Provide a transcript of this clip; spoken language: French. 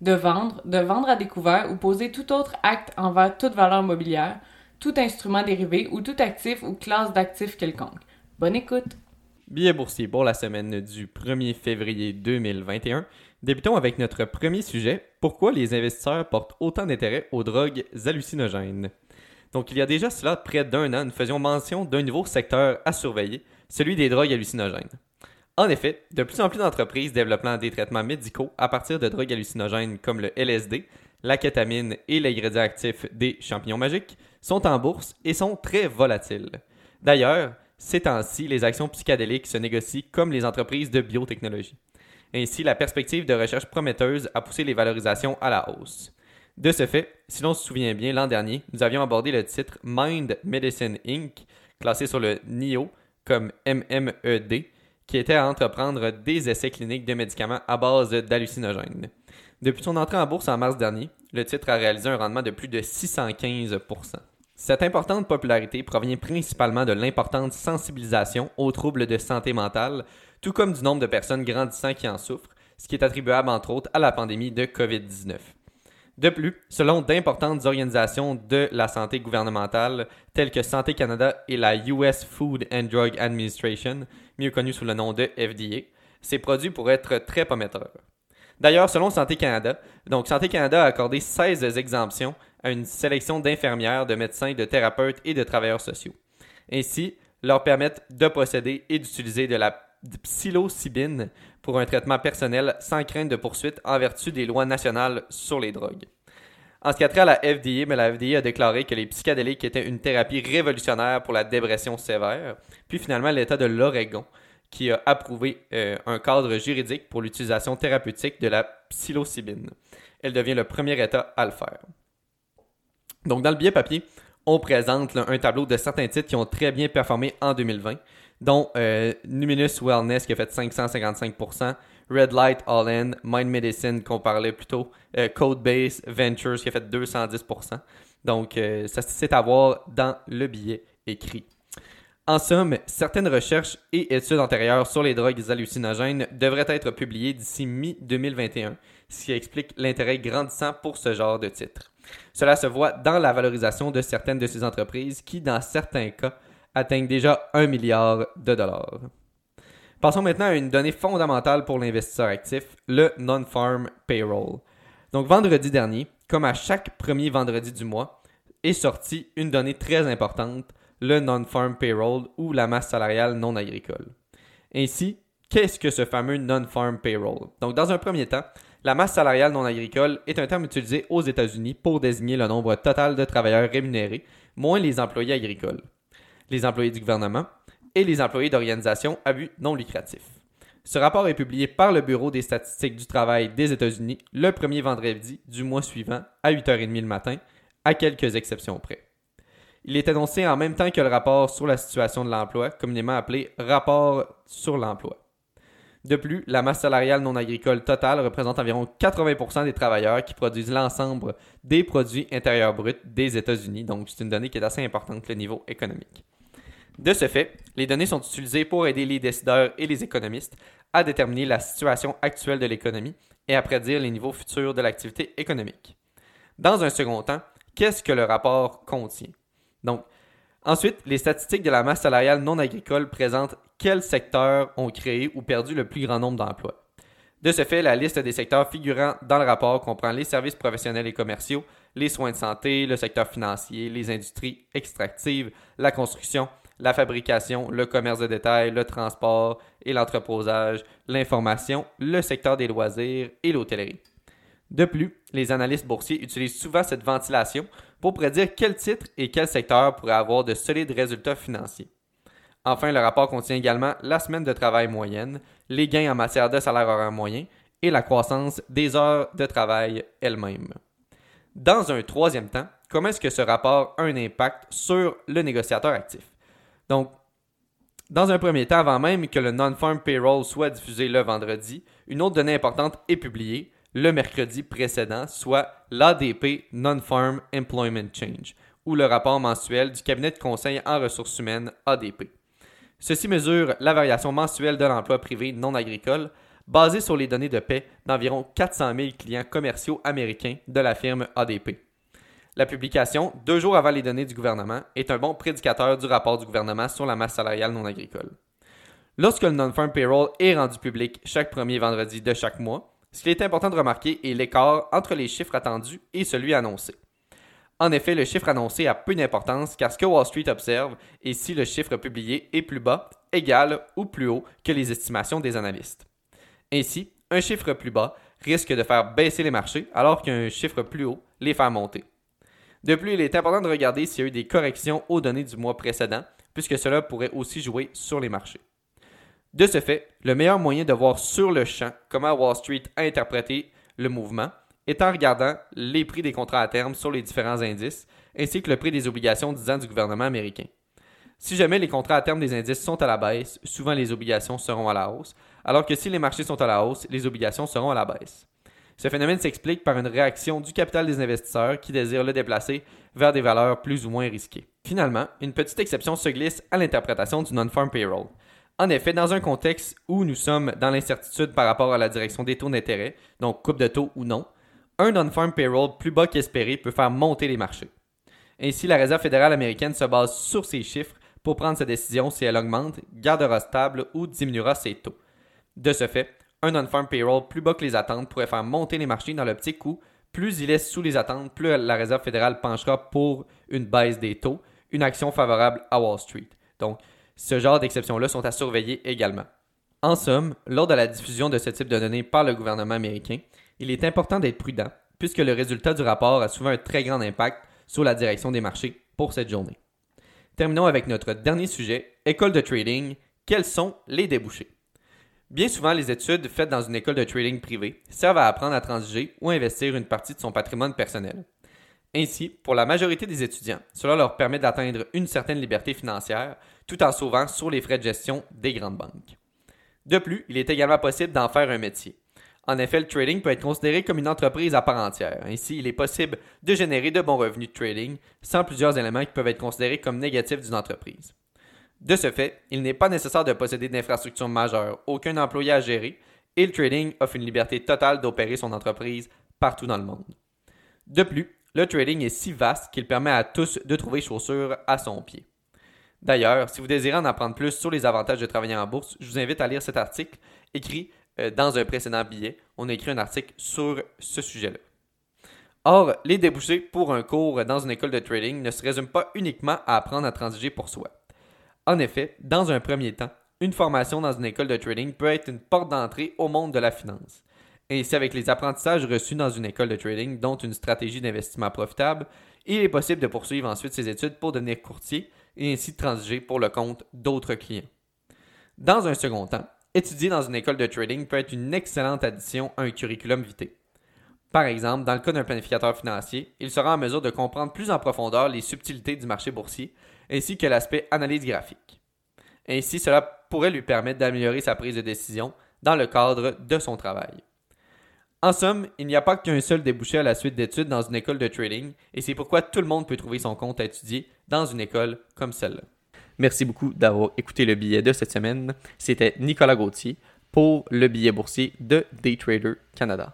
de vendre, de vendre à découvert ou poser tout autre acte envers toute valeur mobilière, tout instrument dérivé ou tout actif ou classe d'actifs quelconque. Bonne écoute! Billet boursier pour la semaine du 1er février 2021. Débutons avec notre premier sujet. Pourquoi les investisseurs portent autant d'intérêt aux drogues hallucinogènes? Donc, il y a déjà cela près d'un an, nous faisions mention d'un nouveau secteur à surveiller, celui des drogues hallucinogènes. En effet, de plus en plus d'entreprises développant des traitements médicaux à partir de drogues hallucinogènes comme le LSD, la kétamine et l'ingrédient actif des champignons magiques sont en bourse et sont très volatiles. D'ailleurs, ces temps-ci, les actions psychédéliques se négocient comme les entreprises de biotechnologie. Ainsi, la perspective de recherche prometteuse a poussé les valorisations à la hausse. De ce fait, si l'on se souvient bien, l'an dernier, nous avions abordé le titre Mind Medicine Inc., classé sur le NIO comme MMED, qui était à entreprendre des essais cliniques de médicaments à base d'hallucinogènes. Depuis son entrée en bourse en mars dernier, le titre a réalisé un rendement de plus de 615% Cette importante popularité provient principalement de l'importante sensibilisation aux troubles de santé mentale, tout comme du nombre de personnes grandissant qui en souffrent, ce qui est attribuable entre autres à la pandémie de COVID-19. De plus, selon d'importantes organisations de la santé gouvernementale telles que Santé Canada et la US Food and Drug Administration, mieux connue sous le nom de FDA, ces produits pourraient être très prometteurs. D'ailleurs, selon Santé Canada, donc Santé Canada a accordé 16 exemptions à une sélection d'infirmières, de médecins, de thérapeutes et de travailleurs sociaux. Ainsi, leur permettent de posséder et d'utiliser de la psilocybine pour un traitement personnel sans crainte de poursuite en vertu des lois nationales sur les drogues. En ce qui a trait à la FDA, mais la FDA a déclaré que les psychédéliques étaient une thérapie révolutionnaire pour la dépression sévère. Puis finalement, l'État de l'Oregon qui a approuvé euh, un cadre juridique pour l'utilisation thérapeutique de la psilocybine. Elle devient le premier État à le faire. Donc dans le billet papier, on présente un tableau de certains titres qui ont très bien performé en 2020 dont euh, Numinous Wellness qui a fait 555%, Red Light All In, Mind Medicine qu'on parlait plus tôt, euh, Codebase Ventures qui a fait 210%. Donc, euh, ça c'est à voir dans le billet écrit. En somme, certaines recherches et études antérieures sur les drogues hallucinogènes devraient être publiées d'ici mi-2021, ce qui explique l'intérêt grandissant pour ce genre de titre. Cela se voit dans la valorisation de certaines de ces entreprises qui, dans certains cas, atteignent déjà 1 milliard de dollars. Passons maintenant à une donnée fondamentale pour l'investisseur actif, le non-farm payroll. Donc vendredi dernier, comme à chaque premier vendredi du mois, est sortie une donnée très importante, le non-farm payroll ou la masse salariale non agricole. Ainsi, qu'est-ce que ce fameux non-farm payroll? Donc dans un premier temps, la masse salariale non agricole est un terme utilisé aux États-Unis pour désigner le nombre total de travailleurs rémunérés, moins les employés agricoles les employés du gouvernement et les employés d'organisations à but non lucratif. Ce rapport est publié par le Bureau des statistiques du travail des États-Unis le premier vendredi du mois suivant à 8h30 le matin, à quelques exceptions près. Il est annoncé en même temps que le rapport sur la situation de l'emploi, communément appelé rapport sur l'emploi. De plus, la masse salariale non agricole totale représente environ 80% des travailleurs qui produisent l'ensemble des produits intérieurs bruts des États-Unis, donc c'est une donnée qui est assez importante le niveau économique. De ce fait, les données sont utilisées pour aider les décideurs et les économistes à déterminer la situation actuelle de l'économie et à prédire les niveaux futurs de l'activité économique. Dans un second temps, qu'est-ce que le rapport contient? Donc, ensuite, les statistiques de la masse salariale non agricole présentent quels secteurs ont créé ou perdu le plus grand nombre d'emplois. De ce fait, la liste des secteurs figurant dans le rapport comprend les services professionnels et commerciaux, les soins de santé, le secteur financier, les industries extractives, la construction, la fabrication, le commerce de détail, le transport et l'entreposage, l'information, le secteur des loisirs et l'hôtellerie. De plus, les analystes boursiers utilisent souvent cette ventilation pour prédire quel titre et quel secteur pourrait avoir de solides résultats financiers. Enfin, le rapport contient également la semaine de travail moyenne, les gains en matière de salaire horaire moyen et la croissance des heures de travail elles-mêmes. Dans un troisième temps, comment est-ce que ce rapport a un impact sur le négociateur actif? Donc, dans un premier temps, avant même que le non-farm payroll soit diffusé le vendredi, une autre donnée importante est publiée le mercredi précédent, soit l'ADP Non-Farm Employment Change, ou le rapport mensuel du cabinet de conseil en ressources humaines ADP. Ceci mesure la variation mensuelle de l'emploi privé non agricole basé sur les données de paix d'environ 400 000 clients commerciaux américains de la firme ADP. La publication, deux jours avant les données du gouvernement, est un bon prédicateur du rapport du gouvernement sur la masse salariale non agricole. Lorsque le non-farm payroll est rendu public chaque premier vendredi de chaque mois, ce qui est important de remarquer est l'écart entre les chiffres attendus et celui annoncé. En effet, le chiffre annoncé a peu d'importance car ce que Wall Street observe est si le chiffre publié est plus bas, égal ou plus haut que les estimations des analystes. Ainsi, un chiffre plus bas risque de faire baisser les marchés alors qu'un chiffre plus haut les fait monter. De plus, il est important de regarder s'il y a eu des corrections aux données du mois précédent, puisque cela pourrait aussi jouer sur les marchés. De ce fait, le meilleur moyen de voir sur le champ comment Wall Street a interprété le mouvement est en regardant les prix des contrats à terme sur les différents indices, ainsi que le prix des obligations 10 ans du gouvernement américain. Si jamais les contrats à terme des indices sont à la baisse, souvent les obligations seront à la hausse, alors que si les marchés sont à la hausse, les obligations seront à la baisse. Ce phénomène s'explique par une réaction du capital des investisseurs qui désirent le déplacer vers des valeurs plus ou moins risquées. Finalement, une petite exception se glisse à l'interprétation du non-farm payroll. En effet, dans un contexte où nous sommes dans l'incertitude par rapport à la direction des taux d'intérêt, donc coupe de taux ou non, un non-farm payroll plus bas qu'espéré peut faire monter les marchés. Ainsi, la Réserve fédérale américaine se base sur ces chiffres pour prendre sa décision si elle augmente, gardera stable ou diminuera ses taux. De ce fait, un non-farm payroll plus bas que les attentes pourrait faire monter les marchés dans petit coup. Plus il est sous les attentes, plus la Réserve fédérale penchera pour une baisse des taux, une action favorable à Wall Street. Donc, ce genre d'exceptions-là sont à surveiller également. En somme, lors de la diffusion de ce type de données par le gouvernement américain, il est important d'être prudent, puisque le résultat du rapport a souvent un très grand impact sur la direction des marchés pour cette journée. Terminons avec notre dernier sujet, école de trading. Quels sont les débouchés? Bien souvent, les études faites dans une école de trading privée servent à apprendre à transiger ou investir une partie de son patrimoine personnel. Ainsi, pour la majorité des étudiants, cela leur permet d'atteindre une certaine liberté financière tout en sauvant sur les frais de gestion des grandes banques. De plus, il est également possible d'en faire un métier. En effet, le trading peut être considéré comme une entreprise à part entière. Ainsi, il est possible de générer de bons revenus de trading sans plusieurs éléments qui peuvent être considérés comme négatifs d'une entreprise. De ce fait, il n'est pas nécessaire de posséder d'infrastructures majeures, aucun employé à gérer, et le trading offre une liberté totale d'opérer son entreprise partout dans le monde. De plus, le trading est si vaste qu'il permet à tous de trouver chaussures à son pied. D'ailleurs, si vous désirez en apprendre plus sur les avantages de travailler en bourse, je vous invite à lire cet article écrit euh, dans un précédent billet. On a écrit un article sur ce sujet-là. Or, les débouchés pour un cours dans une école de trading ne se résument pas uniquement à apprendre à transiger pour soi. En effet, dans un premier temps, une formation dans une école de trading peut être une porte d'entrée au monde de la finance. Ainsi, avec les apprentissages reçus dans une école de trading, dont une stratégie d'investissement profitable, il est possible de poursuivre ensuite ses études pour devenir courtier et ainsi transiger pour le compte d'autres clients. Dans un second temps, étudier dans une école de trading peut être une excellente addition à un curriculum vitae. Par exemple, dans le cas d'un planificateur financier, il sera en mesure de comprendre plus en profondeur les subtilités du marché boursier ainsi que l'aspect analyse graphique. Ainsi, cela pourrait lui permettre d'améliorer sa prise de décision dans le cadre de son travail. En somme, il n'y a pas qu'un seul débouché à la suite d'études dans une école de trading, et c'est pourquoi tout le monde peut trouver son compte à étudier dans une école comme celle-là. Merci beaucoup d'avoir écouté le billet de cette semaine. C'était Nicolas Gauthier pour le billet boursier de Daytrader Canada.